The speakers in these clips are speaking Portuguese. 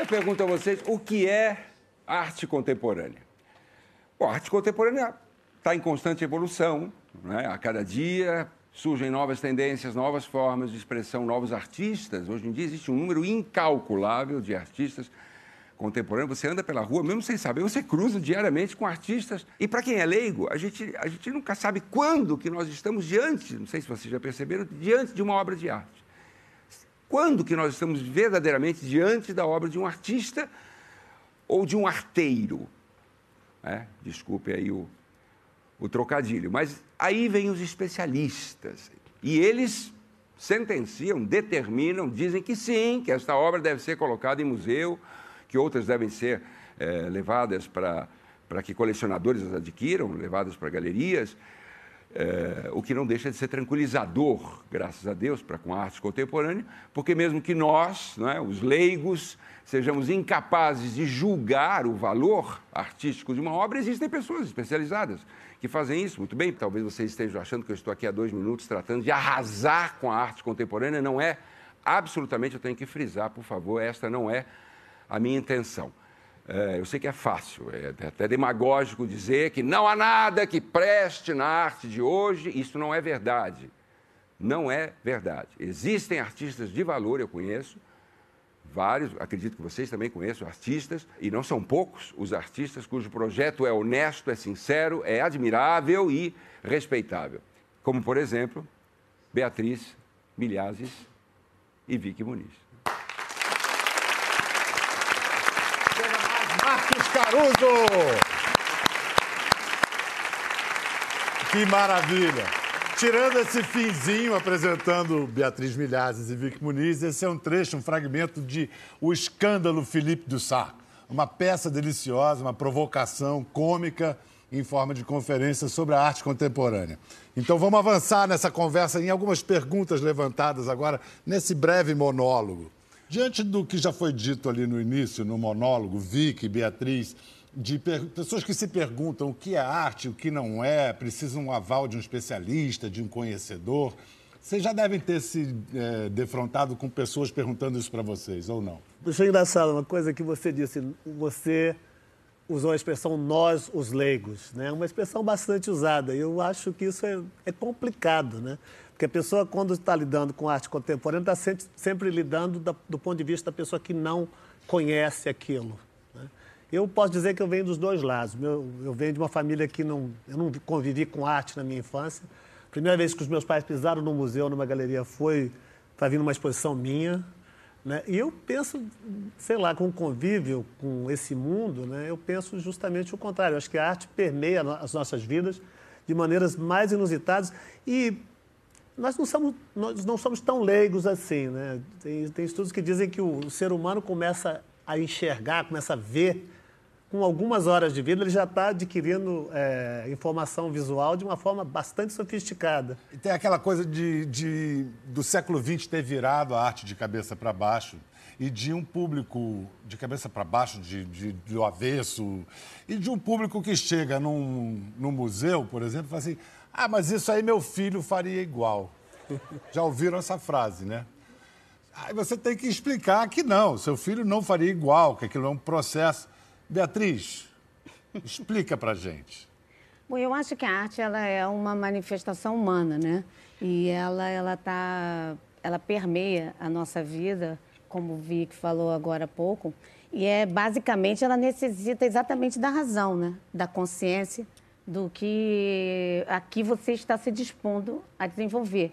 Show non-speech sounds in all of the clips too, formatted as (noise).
Eu pergunto a vocês o que é arte contemporânea. Bom, a arte contemporânea está em constante evolução, né? a cada dia surgem novas tendências, novas formas de expressão, novos artistas. Hoje em dia existe um número incalculável de artistas contemporâneos. Você anda pela rua, mesmo sem saber, você cruza diariamente com artistas. E para quem é leigo, a gente, a gente nunca sabe quando que nós estamos diante, não sei se vocês já perceberam, diante de uma obra de arte. Quando que nós estamos verdadeiramente diante da obra de um artista ou de um arteiro? É, desculpe aí o, o trocadilho. Mas aí vem os especialistas. E eles sentenciam, determinam, dizem que sim, que esta obra deve ser colocada em museu, que outras devem ser é, levadas para que colecionadores as adquiram, levadas para galerias. É, o que não deixa de ser tranquilizador, graças a Deus, para com a arte contemporânea, porque mesmo que nós, é, os leigos, sejamos incapazes de julgar o valor artístico de uma obra, existem pessoas especializadas que fazem isso. Muito bem, talvez vocês estejam achando que eu estou aqui há dois minutos tratando de arrasar com a arte contemporânea, não é. Absolutamente, eu tenho que frisar, por favor, esta não é a minha intenção. É, eu sei que é fácil, é até demagógico dizer que não há nada que preste na arte de hoje. Isso não é verdade. Não é verdade. Existem artistas de valor, eu conheço, vários, acredito que vocês também conheçam artistas, e não são poucos os artistas cujo projeto é honesto, é sincero, é admirável e respeitável. Como, por exemplo, Beatriz Milhazes e Vicky Muniz. Marcos Caruso. Que maravilha! Tirando esse finzinho apresentando Beatriz Milhazes e Vic Muniz, esse é um trecho, um fragmento de O Escândalo Philippe Dussart. Uma peça deliciosa, uma provocação cômica em forma de conferência sobre a arte contemporânea. Então vamos avançar nessa conversa em algumas perguntas levantadas agora nesse breve monólogo. Diante do que já foi dito ali no início, no monólogo, Vicky, Beatriz, de pessoas que se perguntam o que é arte, o que não é, precisam um aval de um especialista, de um conhecedor. Vocês já devem ter se é, defrontado com pessoas perguntando isso para vocês, ou não? Achei engraçado uma coisa que você disse. Você usou a expressão nós, os leigos, né? Uma expressão bastante usada. Eu acho que isso é, é complicado, né? Porque a pessoa, quando está lidando com arte contemporânea, está sempre, sempre lidando da, do ponto de vista da pessoa que não conhece aquilo. Né? Eu posso dizer que eu venho dos dois lados. Eu venho de uma família que não, eu não convivi com arte na minha infância. A primeira vez que os meus pais pisaram no museu, numa galeria, foi para vir numa exposição minha. Né? E eu penso, sei lá, com o convívio com esse mundo, né? eu penso justamente o contrário. Eu acho que a arte permeia as nossas vidas de maneiras mais inusitadas. E nós não somos, nós não somos tão leigos assim, né? Tem, tem estudos que dizem que o, o ser humano começa a enxergar, começa a ver com algumas horas de vida, ele já está adquirindo é, informação visual de uma forma bastante sofisticada. E tem aquela coisa de, de do século XX ter virado a arte de cabeça para baixo e de um público de cabeça para baixo, de, de, do avesso, e de um público que chega num, num museu, por exemplo, e fala assim: ah, mas isso aí meu filho faria igual. (laughs) Já ouviram essa frase, né? Aí você tem que explicar que não, seu filho não faria igual, que aquilo é um processo. Beatriz, explica pra gente. Bom, eu acho que a arte ela é uma manifestação humana, né? E ela ela tá ela permeia a nossa vida, como o Vic falou agora há pouco, e é basicamente ela necessita exatamente da razão, né? Da consciência, do que aqui você está se dispondo a desenvolver.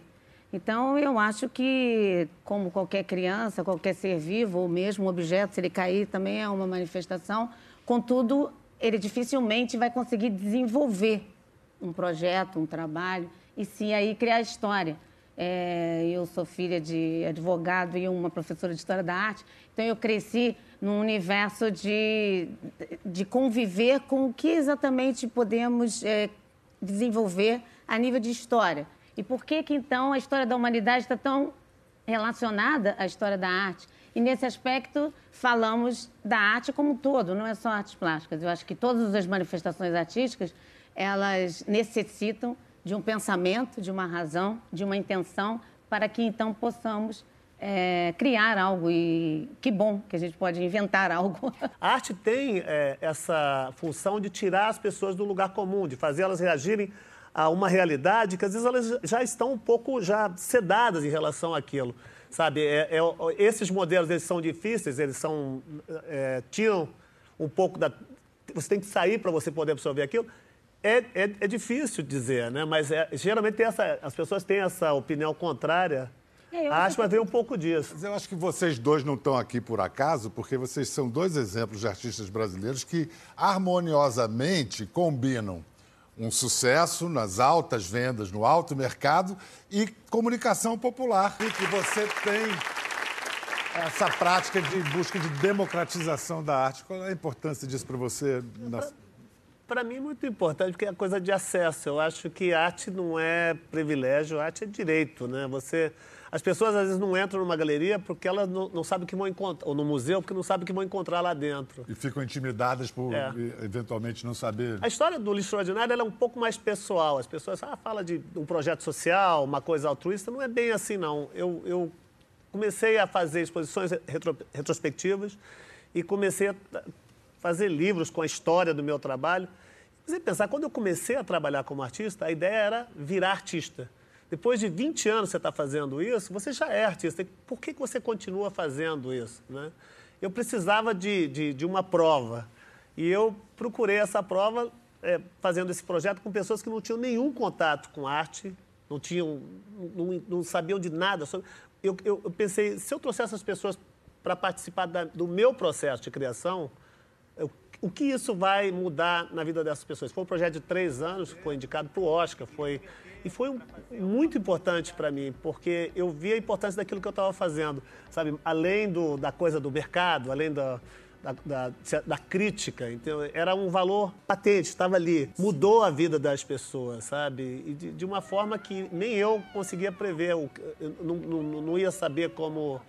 Então, eu acho que, como qualquer criança, qualquer ser vivo, ou mesmo objeto, se ele cair, também é uma manifestação. Contudo, ele dificilmente vai conseguir desenvolver um projeto, um trabalho, e sim aí criar história. É, eu sou filha de advogado e uma professora de História da Arte, então eu cresci num universo de, de conviver com o que exatamente podemos é, desenvolver a nível de história. E por que que então a história da humanidade está tão relacionada à história da arte? E nesse aspecto falamos da arte como um todo, não é só artes plásticas. Eu acho que todas as manifestações artísticas elas necessitam de um pensamento, de uma razão, de uma intenção, para que então possamos é, criar algo e que bom que a gente pode inventar algo. (laughs) A arte tem é, essa função de tirar as pessoas do lugar comum, de fazer elas reagirem a uma realidade que às vezes elas já estão um pouco já sedadas em relação àquilo, sabe? É, é, esses modelos eles são difíceis, eles são é, tiram um pouco da você tem que sair para você poder absorver aquilo. É, é, é, difícil dizer, né? Mas é, geralmente essa, as pessoas têm essa opinião contrária é, acho que vai ter um pouco disso. Mas eu acho que vocês dois não estão aqui por acaso, porque vocês são dois exemplos de artistas brasileiros que harmoniosamente combinam um sucesso nas altas vendas, no alto mercado e comunicação popular. E que você tem essa prática de busca de democratização da arte. Qual é a importância disso para você? Na... Para mim, muito importante, porque é coisa de acesso. Eu acho que arte não é privilégio, arte é direito, né? Você as pessoas às vezes não entram numa galeria porque elas não, não sabem o que vão encontrar, ou no museu porque não sabem o que vão encontrar lá dentro. E ficam intimidadas por é. eventualmente não saber. A história do lixo extraordinário é um pouco mais pessoal. As pessoas ah, falam de um projeto social, uma coisa altruísta. Não é bem assim, não. Eu, eu comecei a fazer exposições retro, retrospectivas e comecei a fazer livros com a história do meu trabalho. Você pensar, quando eu comecei a trabalhar como artista, a ideia era virar artista. Depois de 20 anos você está fazendo isso, você já é artista. Por que, você continua fazendo isso? Né? Eu precisava de, de, de, uma prova. E eu procurei essa prova é, fazendo esse projeto com pessoas que não tinham nenhum contato com arte, não, tinham, não, não sabiam de nada. Sobre... Eu, eu, eu, pensei, se eu trouxesse essas pessoas para participar da, do meu processo de criação, o que isso vai mudar na vida dessas pessoas? Foi um projeto de três anos, foi indicado para o Oscar, foi e foi muito importante para mim, porque eu vi a importância daquilo que eu estava fazendo, sabe? Além do, da coisa do mercado, além da, da, da, da, crítica. Então, era um valor patente, estava ali. Mudou a vida das pessoas, sabe? E de, de uma forma que nem eu conseguia prever. Eu não, não, não ia saber como.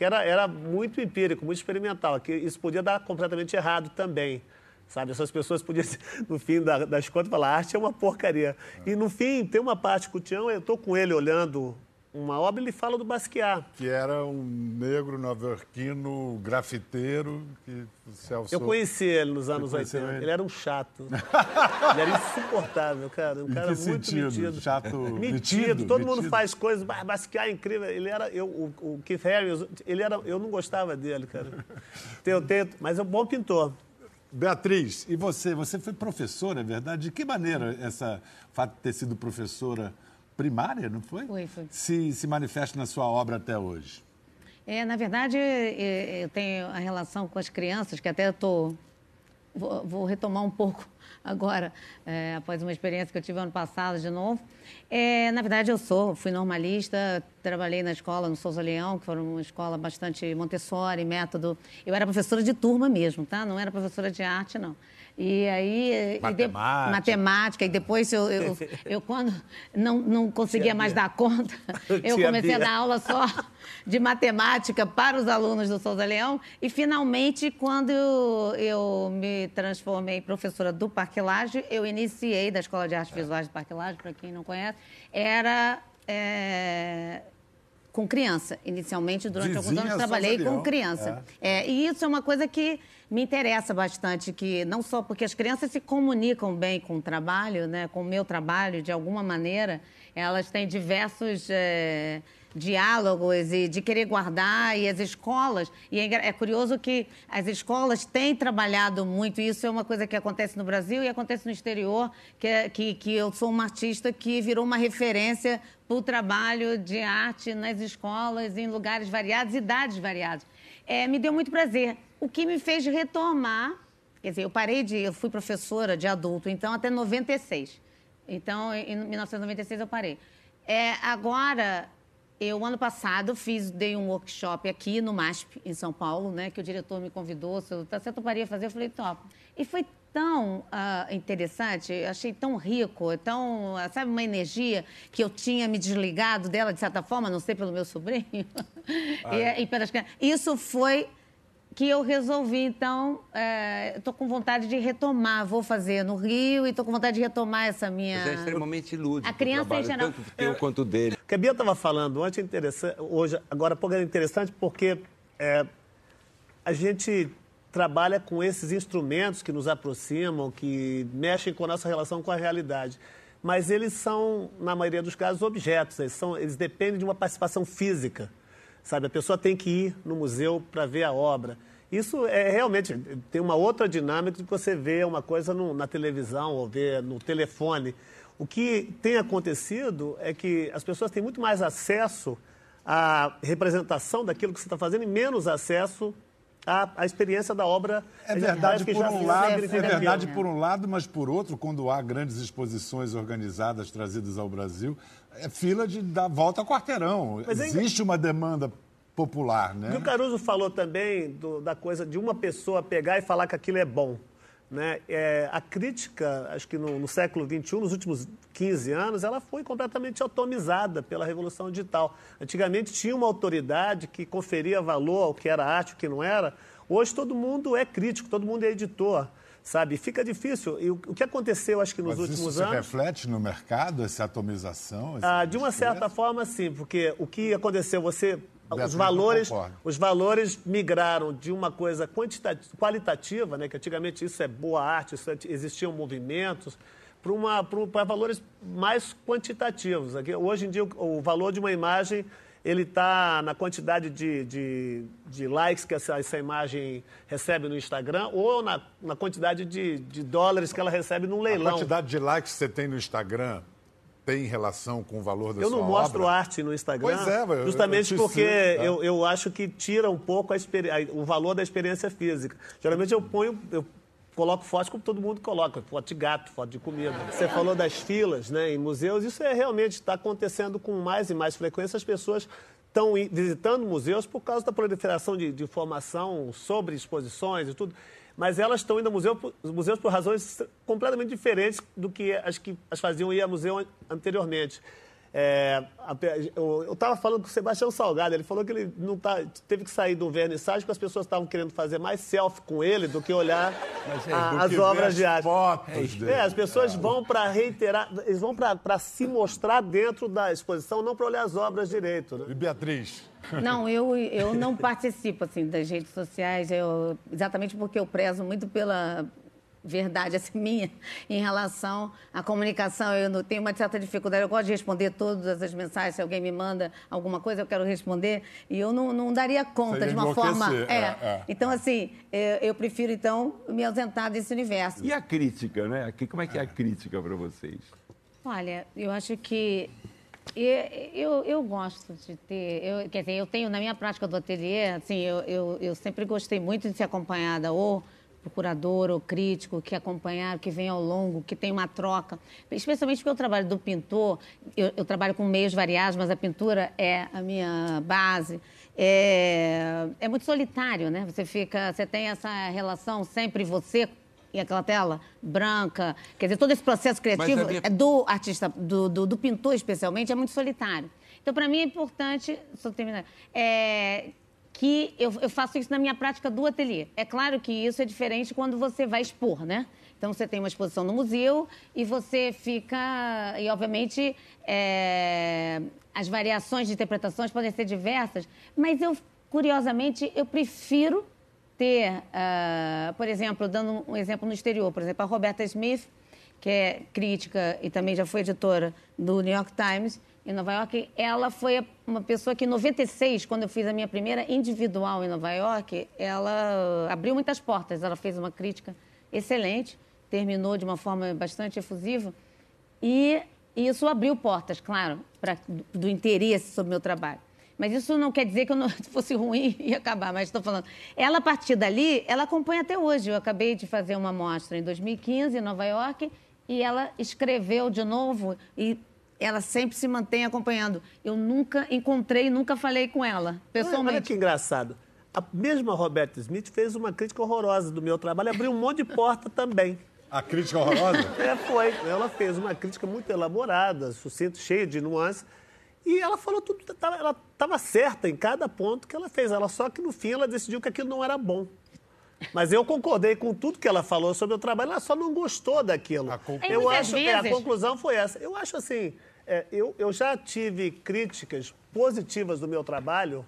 Que era, era muito empírico, muito experimental, que isso podia dar completamente errado também. Sabe, essas pessoas podiam, (laughs) no fim das contas, falar: arte é uma porcaria. E no fim, tem uma parte com o Tião, eu estou com ele olhando uma obra, ele fala do Basquiat. Que era um negro nova-iorquino grafiteiro que o Celso... Eu conheci ele nos anos 80. Ele? ele? era um chato. (laughs) ele era insuportável, cara. Um cara muito sentido? metido. Chato metido. metido. Todo metido. mundo faz coisas. Basquiat é incrível. Ele era... Eu, o, o Keith Harris, ele era... Eu não gostava dele, cara. Eu tento, mas é um bom pintor. Beatriz, e você? Você foi professora, é verdade? De que maneira essa fato de ter sido professora primária, não foi? Foi, foi. Se, se manifesta na sua obra até hoje? É, na verdade, eu tenho a relação com as crianças, que até estou. Vou, vou retomar um pouco (laughs) agora, é, após uma experiência que eu tive ano passado de novo. É, na verdade, eu sou, fui normalista, trabalhei na escola no Souza Leão, que foi uma escola bastante Montessori, método. Eu era professora de turma mesmo, tá? Não era professora de arte, não. E aí. Matemática. E de, matemática. E depois, eu, eu, (laughs) eu, quando não, não conseguia mais dar conta, (laughs) eu comecei a dar aula só de matemática para os alunos do Souza Leão. E, finalmente, quando eu me transformei em professora do Parque Laje, eu iniciei da Escola de Artes Visuais do Parque Laje, para quem não conhece, era. É, com criança. Inicialmente, durante Vizinha alguns anos, trabalhei com criança. É. É, e isso é uma coisa que me interessa bastante, que não só porque as crianças se comunicam bem com o trabalho, né, com o meu trabalho, de alguma maneira, elas têm diversos é, diálogos e de querer guardar, e as escolas, e é, é curioso que as escolas têm trabalhado muito, e isso é uma coisa que acontece no Brasil e acontece no exterior, que, é, que, que eu sou uma artista que virou uma referência o trabalho de arte nas escolas, em lugares variados, idades variadas. É, me deu muito prazer o que me fez retomar. Quer dizer, eu parei de. Eu fui professora de adulto, então até 96. Então, em 1996 eu parei. É, agora, eu, ano passado, fiz, dei um workshop aqui no MASP, em São Paulo, né? Que o diretor me convidou, se eu, se eu toparia fazer, eu falei, top. E foi tão uh, interessante, achei tão rico, tão, uh, sabe, uma energia que eu tinha me desligado dela, de certa forma, não sei, pelo meu sobrinho. Ah, (laughs) e, e pelas... Isso foi que eu resolvi, então, estou é, com vontade de retomar, vou fazer no Rio e estou com vontade de retomar essa minha... Mas é extremamente lúdico A criança trabalho, em geral... tanto teu quanto dele. que a Bia estava falando ontem é interessante, hoje, agora pouco é interessante porque é, a gente trabalha com esses instrumentos que nos aproximam, que mexem com a nossa relação com a realidade. Mas eles são, na maioria dos casos, objetos, eles, são, eles dependem de uma participação física. Sabe, a pessoa tem que ir no museu para ver a obra. Isso é realmente tem uma outra dinâmica de você vê uma coisa no, na televisão ou vê no telefone. O que tem acontecido é que as pessoas têm muito mais acesso à representação daquilo que você está fazendo e menos acesso à, à experiência da obra. É verdade por um lado, é verdade por um lado, mas por outro, quando há grandes exposições organizadas trazidas ao Brasil, é fila de dar volta ao quarteirão. Mas Existe uma demanda popular, né? E o Caruso falou também do, da coisa de uma pessoa pegar e falar que aquilo é bom. Né? É, a crítica, acho que no, no, século XXI, nos últimos 15 anos, ela foi completamente atomizada pela Revolução Digital. Antigamente tinha uma autoridade que conferia valor ao que era arte, o que não era. Hoje todo mundo é crítico, todo mundo é editor sabe? Fica difícil. E o, o que aconteceu, acho que nos Mas últimos isso anos. Isso reflete no mercado, essa atomização? Ah, de uma certa forma, sim, porque o que aconteceu, você. Os valores, os valores migraram de uma coisa qualitativa, né, que antigamente isso é boa arte, isso é, existiam movimentos, para valores mais quantitativos. Aqui, hoje em dia, o, o valor de uma imagem ele está na quantidade de, de, de, likes que essa, essa imagem recebe no Instagram ou na, na quantidade de, de, dólares que ela recebe num leilão. A quantidade de likes que você tem no Instagram tem relação com o valor da eu sua não mostro arte no Instagram, pois é, justamente eu porque tá? eu, eu acho que tira um pouco a, o valor da experiência física. Geralmente eu ponho, eu coloco fotos como todo mundo coloca, foto de gato, foto de comida. Você falou das filas né, em museus, isso é realmente está acontecendo com mais e mais frequência. As pessoas estão visitando museus por causa da proliferação de, de informação sobre exposições e tudo. Mas elas estão indo a museu, museus por razões completamente diferentes do que as que as faziam ir a museu anteriormente. É, eu estava falando com o Sebastião Salgado, ele falou que ele não tá, teve que sair do vernissage porque as pessoas estavam querendo fazer mais selfie com ele do que olhar é, a, as obras de arte. É, é, as pessoas vão para reiterar, eles vão para se mostrar dentro da exposição, não para olhar as obras direito. Né? E Beatriz? Não, eu, eu não (laughs) participo assim das redes sociais, eu, exatamente porque eu prezo muito pela verdade assim, (laughs) minha em relação à comunicação. Eu não tenho uma certa dificuldade. Eu gosto de responder todas as mensagens. Se alguém me manda alguma coisa, eu quero responder. E eu não, não daria conta de uma forma. É, é, é, Então, assim, eu, eu, prefiro, então, me ausentar desse universo. E a crítica, né? Como é que é a crítica para vocês? Olha, eu acho que. Eu, eu, eu, gosto de ter, eu, quer dizer, eu tenho na minha prática do ateliê, assim, eu, eu, eu sempre gostei muito de ser acompanhada ou procurador ou crítico que acompanhar, que vem ao longo, que tem uma troca. Especialmente porque o trabalho do pintor, eu, eu trabalho com meios variados, mas a pintura é a minha base. É, é muito solitário, né? Você fica, você tem essa relação sempre você e aquela tela branca. Quer dizer, todo esse processo criativo minha... É do artista, do, do, do, pintor especialmente, é muito solitário. Então, para mim é importante, só terminar, é, que eu, eu, faço isso na minha prática do ateliê. É claro que isso é diferente quando você vai expor, né? Então, você tem uma exposição no museu e você fica... E, obviamente, é, as variações de interpretações podem ser diversas, mas eu, curiosamente, eu prefiro ter, uh, por exemplo, dando um exemplo no exterior, por exemplo, a Roberta Smith, que é crítica e também já foi editora do New York Times, em Nova York, ela foi uma pessoa que em 96, quando eu fiz a minha primeira individual em Nova York, ela abriu muitas portas. Ela fez uma crítica excelente, terminou de uma forma bastante efusiva e isso abriu portas, claro, do interesse sobre o meu trabalho. Mas isso não quer dizer que eu não (laughs) fosse ruim e acabar, mas estou falando. Ela, a partir dali, ela acompanha até hoje. Eu acabei de fazer uma mostra em 2015 em Nova York e ela escreveu de novo e ela sempre se mantém acompanhando. Eu nunca encontrei, nunca falei com ela, pessoalmente. Olha que engraçado. A mesma Roberta Smith fez uma crítica horrorosa do meu trabalho, abriu um monte de porta também. A crítica horrorosa? (laughs) é, foi. Ela fez uma crítica muito elaborada, sucinta, cheia de nuances. E ela falou tudo, ela estava certa em cada ponto que ela fez. Ela só que no fim ela decidiu que aquilo não era bom. Mas eu concordei com tudo que ela falou sobre o trabalho, ela só não gostou daquilo. A conclusão... Eu acho que é, a conclusão foi essa. Eu acho assim, é, eu, eu já tive críticas positivas do meu trabalho,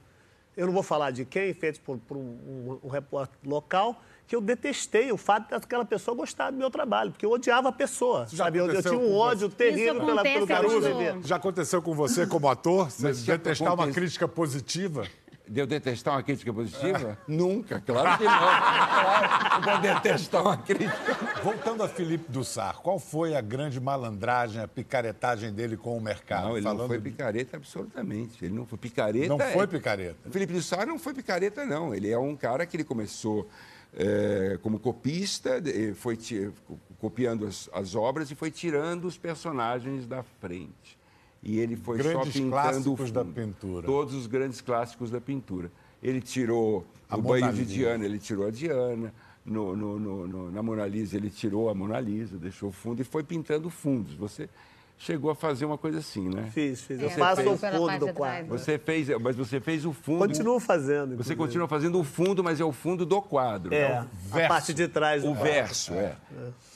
eu não vou falar de quem, feitos por, por um, um, um repórter local, que eu detestei o fato daquela pessoa gostar do meu trabalho, porque eu odiava a pessoa, Já sabe? Eu, eu tinha um ódio Isso terrível pela, pelo Caruso. Já aconteceu com você como ator? Você detestar uma crítica positiva? De eu detestar uma crítica positiva? (laughs) Nunca, claro que não. Claro, (laughs) eu vou detestar uma crítica. Voltando a Felipe Dussar, qual foi a grande malandragem, a picaretagem dele com o mercado? Não, ele não Falando foi de- picareta absolutamente. Ele não foi picareta. Não é- foi picareta. O Felipe Sá não foi picareta, não. Ele é um cara que ele começou eh, como copista, foi ti- copiando as, as obras e foi tirando os personagens da frente. E ele foi só Grandes pintando o clássicos fundo. da pintura. Todos os grandes clássicos da pintura. Ele tirou A o Mona banho de Lisa. Diana, ele tirou a Diana. No, no- no- no- na Mona Lisa, ele tirou a Mona Lisa, deixou o fundo e foi pintando fundos. Você chegou a fazer uma coisa assim, né? Fiz, fiz. Eu É, faço fez o fundo do quadro. Você fez, mas você fez o fundo. Continuo fazendo. Você inclusive. continua fazendo o fundo, mas é o fundo do quadro. É, a verso. parte de trás. do O quadro. verso, é.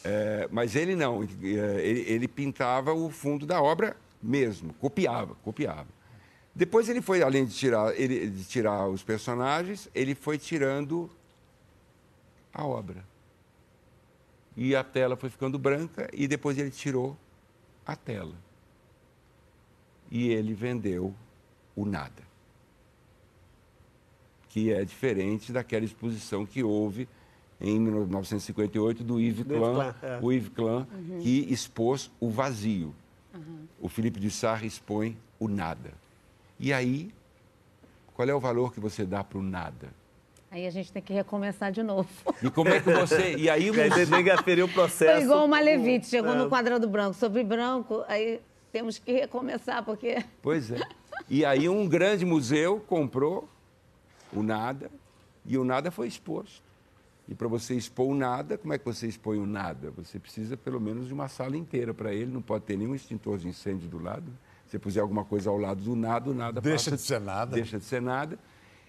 É, Mas ele não. Ele, ele pintava o fundo da obra mesmo, copiava, copiava. Depois ele foi, além de tirar, ele, de tirar os personagens, ele foi tirando a obra. E a tela foi ficando branca e depois ele tirou a tela. E ele vendeu o nada. Que é diferente daquela exposição que houve em 1958 do Yves Klein, Klein, é. o Yves Klein, que expôs o vazio. O Felipe de Sarre expõe o nada. E aí, qual é o valor que você dá para o nada? Aí a gente tem que recomeçar de novo. E como é que você. E aí (laughs) o museu- tem que aferir o processo. Foi igual o Malevite, chegou É. no quadrado branco. Sobre branco, aí temos que recomeçar, porque Pois é. E aí um grande museu comprou o nada e o nada foi exposto. E para você expor o nada, como é que você expõe o nada? Você precisa pelo menos de uma sala inteira para ele, não pode ter nenhum extintor de incêndio do lado. Se puser alguma coisa ao lado do nada, o nada Deixa passa- de ser nada. Deixa de ser nada.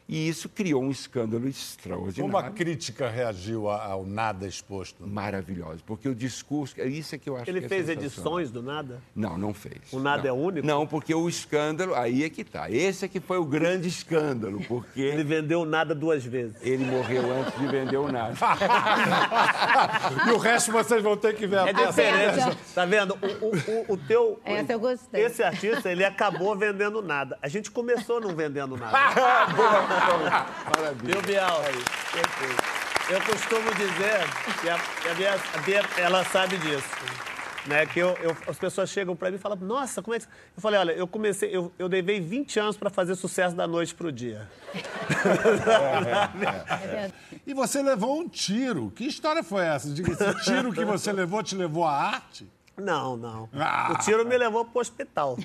E isso criou um escândalo Como extraordinário. a crítica reagiu ao nada exposto? Maravilhoso, porque o discurso, é isso é que eu acho Ele que é fez edições do nada? Não, não fez. O nada Não. é único? Não, porque o escândalo, aí é que tá. Esse é que foi o grande escândalo, porque Ele vendeu nada duas vezes. ele morreu antes de vender o nada. (laughs) e o resto vocês vão ter que ver a É diferente. Tá vendo? O, o- o- o teu. Essa eu gostei. Esse artista, ele acabou vendendo nada. A gente começou não vendendo nada. (laughs) (laughs) Viu, Bial? Eu costumo dizer que a, que a Bia, a Bia, ela sabe disso. Né, que eu, eu- as pessoas chegam pra mim e falam, nossa, como é que. você-" Eu falei, olha, eu comecei, eu, eu levei 20 anos pra fazer sucesso da noite pro dia. (laughs) E você levou um tiro. Que história foi essa? Diga, esse tiro que você levou te levou à arte? Não, não. Ah. O tiro me levou pro hospital. (laughs)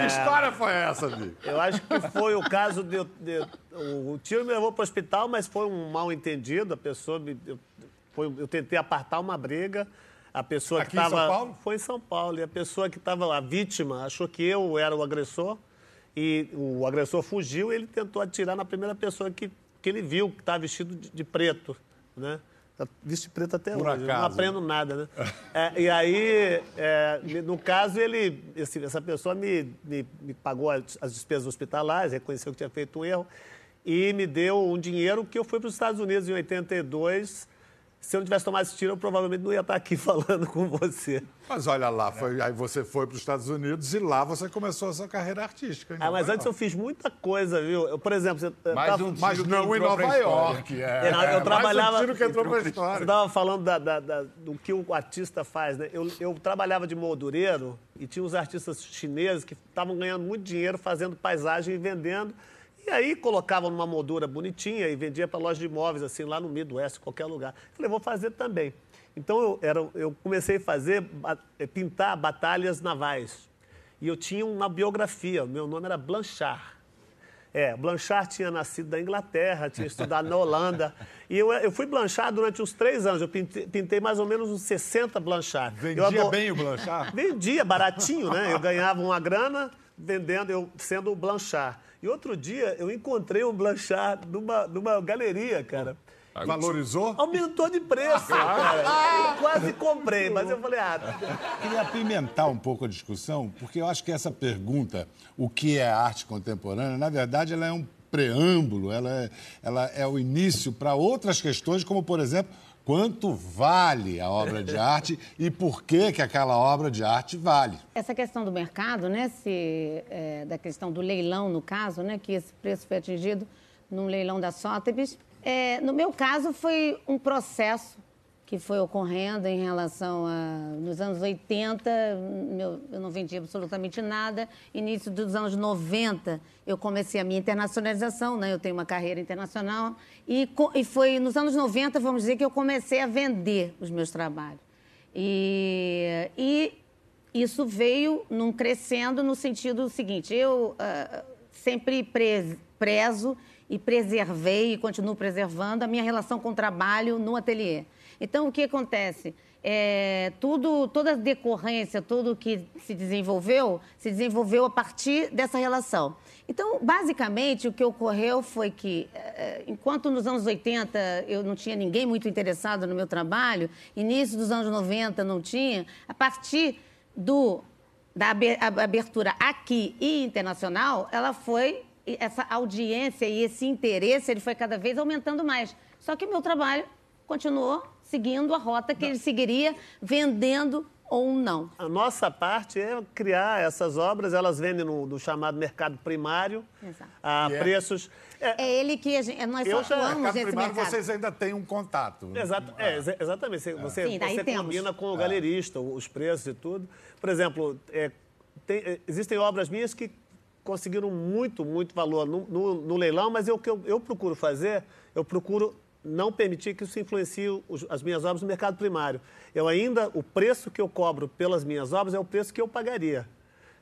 Que história foi essa, Bi? Eu acho que foi o caso de, de- o, tiro me levou para o hospital, mas foi um mal entendido. A pessoa me, eu, foi- eu tentei apartar uma briga. A pessoa Aqui que em estava São Paulo? foi em São Paulo e a pessoa que estava a vítima achou que eu era o agressor e o agressor fugiu. E ele tentou atirar na primeira pessoa que, que ele viu que estava vestido de, de preto, né? Tá Vestido de preto até Por hoje. Não acaso. aprendo nada, né? (laughs) É, e aí, é, no caso, ele, esse- essa pessoa me, me, me pagou as, as despesas hospitalares, reconheceu que tinha feito um erro e me deu um dinheiro que eu fui para os Estados Unidos em 82. Se eu não tivesse tomado esse tiro, eu provavelmente não ia estar aqui (laughs) falando com você. Mas olha lá, foi- aí você foi para os Estados Unidos e lá você começou a sua carreira artística. Ah, mas Nova antes eu fiz muita coisa, viu? Eu, por exemplo, você Mais tava- um Mas tiro que não em Nova história. York. É, É, não, eu Mais um trabalhava- tiro que entrou para a Você história. estava falando da- da- da- do que o artista faz, né? Eu, eu trabalhava de moldureiro e tinha uns artistas chineses que estavam ganhando muito dinheiro fazendo paisagem e vendendo. E aí colocavam numa moldura bonitinha e vendia para loja de imóveis, assim, lá no Midwest, qualquer lugar. Falei, vou fazer também. Então eu, era, eu comecei a fazer, eh, pintar batalhas navais. E eu tinha uma biografia, meu nome era Blanchard. É, Blanchard tinha nascido da Inglaterra, tinha estudado na Holanda. E eu, eu fui Blanchard durante uns três anos. Eu pintei, pintei mais ou menos uns 60 Blanchard. Vendia bem o Blanchard? Vendia, baratinho, né? Eu ganhava uma grana vendendo, eu sendo o Blanchard. E outro dia eu encontrei um Blanchard numa, numa galeria, cara. Valorizou? Aumentou de preço, cara. Eu quase comprei, mas eu falei, ah, Queria apimentar um pouco a discussão, porque eu acho que essa pergunta, o que é arte contemporânea, na verdade, ela é um preâmbulo, ela é, ela é o início para outras questões, como, por exemplo, quanto vale a obra de arte e por que, que aquela obra de arte vale. Essa questão do mercado, né, se, é, da questão do leilão, no caso, né, que esse preço foi atingido num leilão da Sotheby's, é, no meu caso foi um processo que foi ocorrendo em relação a. Nos anos 80, meu, eu não vendi absolutamente nada. Início dos anos 90, eu comecei a minha internacionalização, né? eu tenho uma carreira internacional. E, e foi nos anos 90, vamos dizer, que eu comecei a vender os meus trabalhos. E, e isso veio num crescendo no sentido seguinte: eu uh, sempre prezo e preservei e continuo preservando a minha relação com o trabalho no ateliê. Então, o que acontece? É, tudo, toda a decorrência, tudo que se desenvolveu, se desenvolveu a partir dessa relação. Então, basicamente, o que ocorreu foi que, é, enquanto nos anos 80 eu não tinha ninguém muito interessado no meu trabalho, início dos anos 90 não tinha, a partir do, da abertura aqui e internacional, ela foi, essa audiência e esse interesse, ele foi cada vez aumentando mais. Só que meu trabalho continuou seguindo a rota que ele seguiria, vendendo ou não. A nossa parte é criar essas obras, elas vendem no, no chamado mercado primário, Exato. a yeah. É? preços... É, é, ele que a gente, nós eu só atuamos nesse primário, mercado. vocês ainda têm um contato. Exato, é, exatamente. Você, é. você, Sim, você combina com o galerista, os preços e tudo. Por exemplo, é, tem, existem obras minhas que conseguiram muito, muito valor no, no, no leilão, mas o que eu, eu procuro fazer, eu procuro não permitir que isso influencie os, as minhas obras no mercado primário. Eu ainda, o preço que eu cobro pelas minhas obras é o preço que eu pagaria.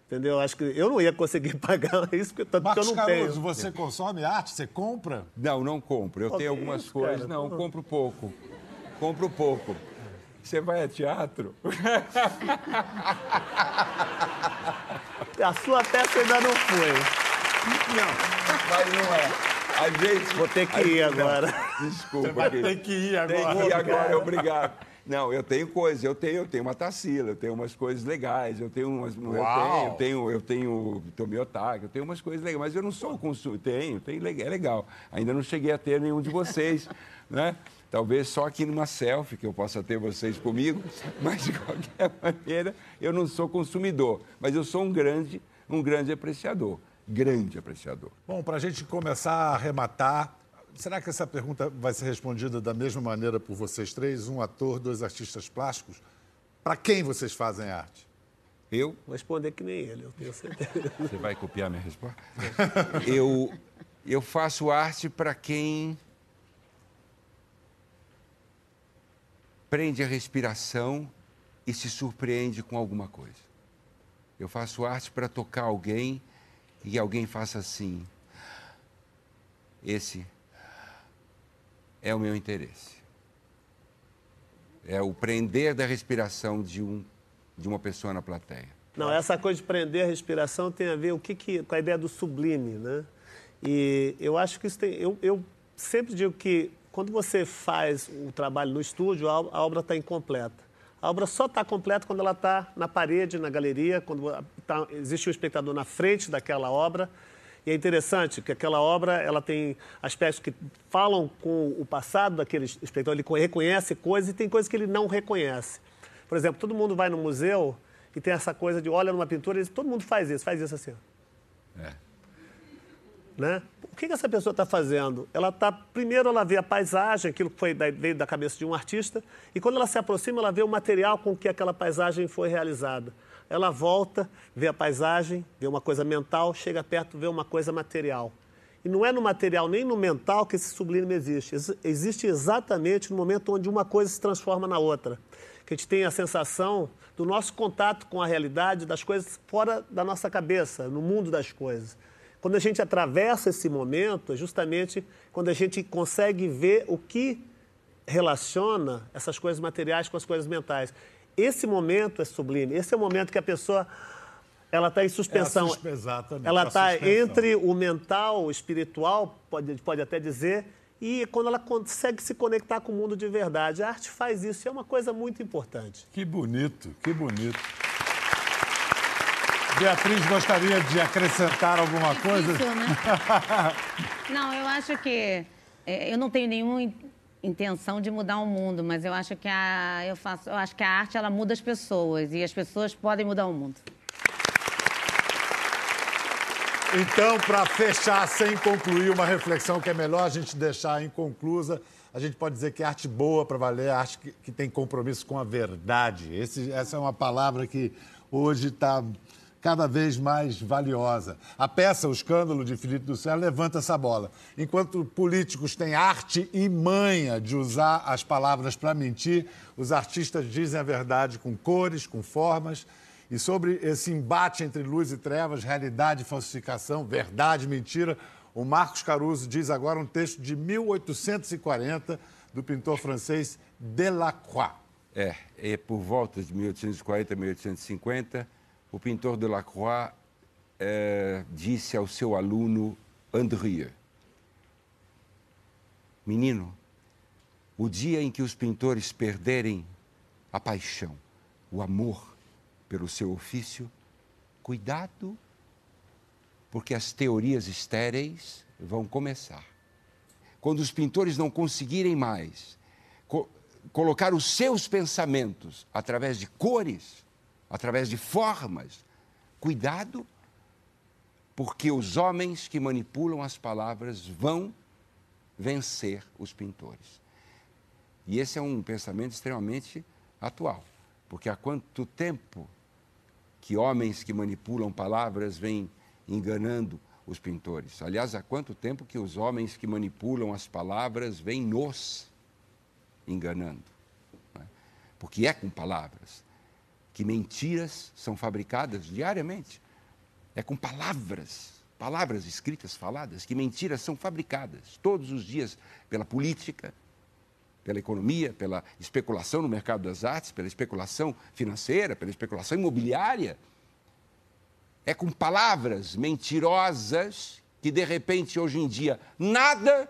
Entendeu? Acho que eu não ia conseguir (laughs) pagar isso, porque tanto Marcos que eu não Caruso, tenho. você consome arte? Você compra? Não, não compro. Eu tenho algumas isso, coisas. Cara? Não, compro pouco. Compro pouco. Você vai a teatro? (laughs) a sua peça ainda não foi. Não, mas não é. A gente. Vou ter que ir agora. Desculpa. Você vai ter que ir agora. Tem que ir agora, obrigado. Não, eu tenho coisas, eu tenho, eu tenho uma Tarsila, eu tenho umas coisas legais, eu tenho umas. Eu tenho, eu tenho, eu tenho Tomiotaque, eu tenho umas coisas legais, mas eu não sou consumidor. Tenho, tenho, é legal. Ainda não cheguei a ter nenhum de vocês, (laughs) né? Talvez só aqui numa selfie que eu possa ter vocês comigo, (laughs) mas de qualquer (laughs) maneira eu não sou consumidor, mas eu sou um grande, um grande apreciador grande apreciador. Bom, para a gente começar a arrematar, será que essa pergunta vai ser respondida da mesma maneira por vocês três? Um ator, dois artistas plásticos? Para quem vocês fazem arte? Eu? Vou responder que nem ele, eu tenho certeza. (laughs) Você vai copiar minha resposta? eu, eu faço arte para quem prende a respiração e se surpreende com alguma coisa. Eu faço arte para tocar alguém e alguém faça assim. Esse é o meu interesse. É o prender da respiração de, um, de uma pessoa na plateia. Não, essa coisa de prender a respiração tem a ver o que, que, com a ideia do sublime, né? E eu acho que isso tem. Eu, eu sempre digo que quando você faz o trabalho no estúdio, a obra está incompleta. A obra só está completa quando ela está na parede, na galeria, quando tá, existe um espectador na frente daquela obra. E é interessante que aquela obra ela tem aspectos que falam com o passado daquele espectador, ele reconhece coisas e tem coisas que ele não reconhece. Por exemplo, todo mundo vai no museu e tem essa coisa de olha numa pintura e diz, todo mundo faz isso, faz isso assim. É. Né? O que, que essa pessoa está fazendo? Ela está, primeiro, ela vê a paisagem, aquilo que foi, veio da cabeça de um artista, e quando ela se aproxima, ela vê o material com que aquela paisagem foi realizada. Ela volta, vê a paisagem, vê uma coisa mental, chega perto, vê uma coisa material. E não é no material nem no mental que esse sublime existe. Existe exatamente no momento onde uma coisa se transforma na outra. Que a gente tem a sensação do nosso contato com a realidade, das coisas fora da nossa cabeça, no mundo das coisas. Quando a gente atravessa esse momento, é justamente quando a gente consegue ver o que relaciona essas coisas materiais com as coisas mentais. Esse momento é sublime. Esse é o momento que a pessoa ela está em suspensão. É exatamente, ela está entre o mental, o espiritual, pode, pode até dizer, e quando ela consegue se conectar com o mundo de verdade. A arte faz isso e é uma coisa muito importante. Que bonito, que bonito. Beatriz, gostaria de acrescentar alguma coisa? Difícil, né? (laughs) não, eu acho que é, eu não tenho nenhuma in- intenção de mudar o mundo, mas eu acho que a eu faço, eu acho que a arte ela muda as pessoas e as pessoas podem mudar o mundo. Então, para fechar, sem concluir uma reflexão que é melhor a gente deixar inconclusa, a gente pode dizer que arte boa para valer é arte que, que tem compromisso com a verdade. Esse- essa é uma palavra que hoje está cada vez mais valiosa. A peça O Escândalo de Felipe do Céu levanta essa bola. Enquanto políticos têm arte e manha de usar as palavras para mentir, os artistas dizem a verdade com cores, com formas. E sobre esse embate entre luz e trevas, realidade e falsificação, verdade e mentira, o Marcos Caruso diz agora um texto de 1840 do pintor francês Delacroix. É, é por volta de 1840, 1850, o pintor Delacroix eh, disse ao seu aluno Andrieux: Menino, o dia em que os pintores perderem a paixão, o amor pelo seu ofício, cuidado, porque as teorias estéreis vão começar. Quando os pintores não conseguirem mais co- colocar os seus pensamentos através de cores, através de formas, cuidado, porque os homens que manipulam as palavras vão vencer os pintores. E esse é um pensamento extremamente atual, porque há quanto tempo que homens que manipulam palavras vêm enganando os pintores? Aliás, há quanto tempo que os homens que manipulam as palavras vêm nos enganando? é? Porque é com palavras que mentiras são fabricadas diariamente. É com palavras, palavras escritas, faladas, que mentiras são fabricadas todos os dias pela política, pela economia, pela especulação no mercado das artes, pela especulação financeira, pela especulação imobiliária. É com palavras mentirosas que, de repente, hoje em dia, nada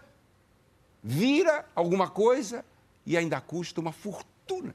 vira alguma coisa e ainda custa uma fortuna.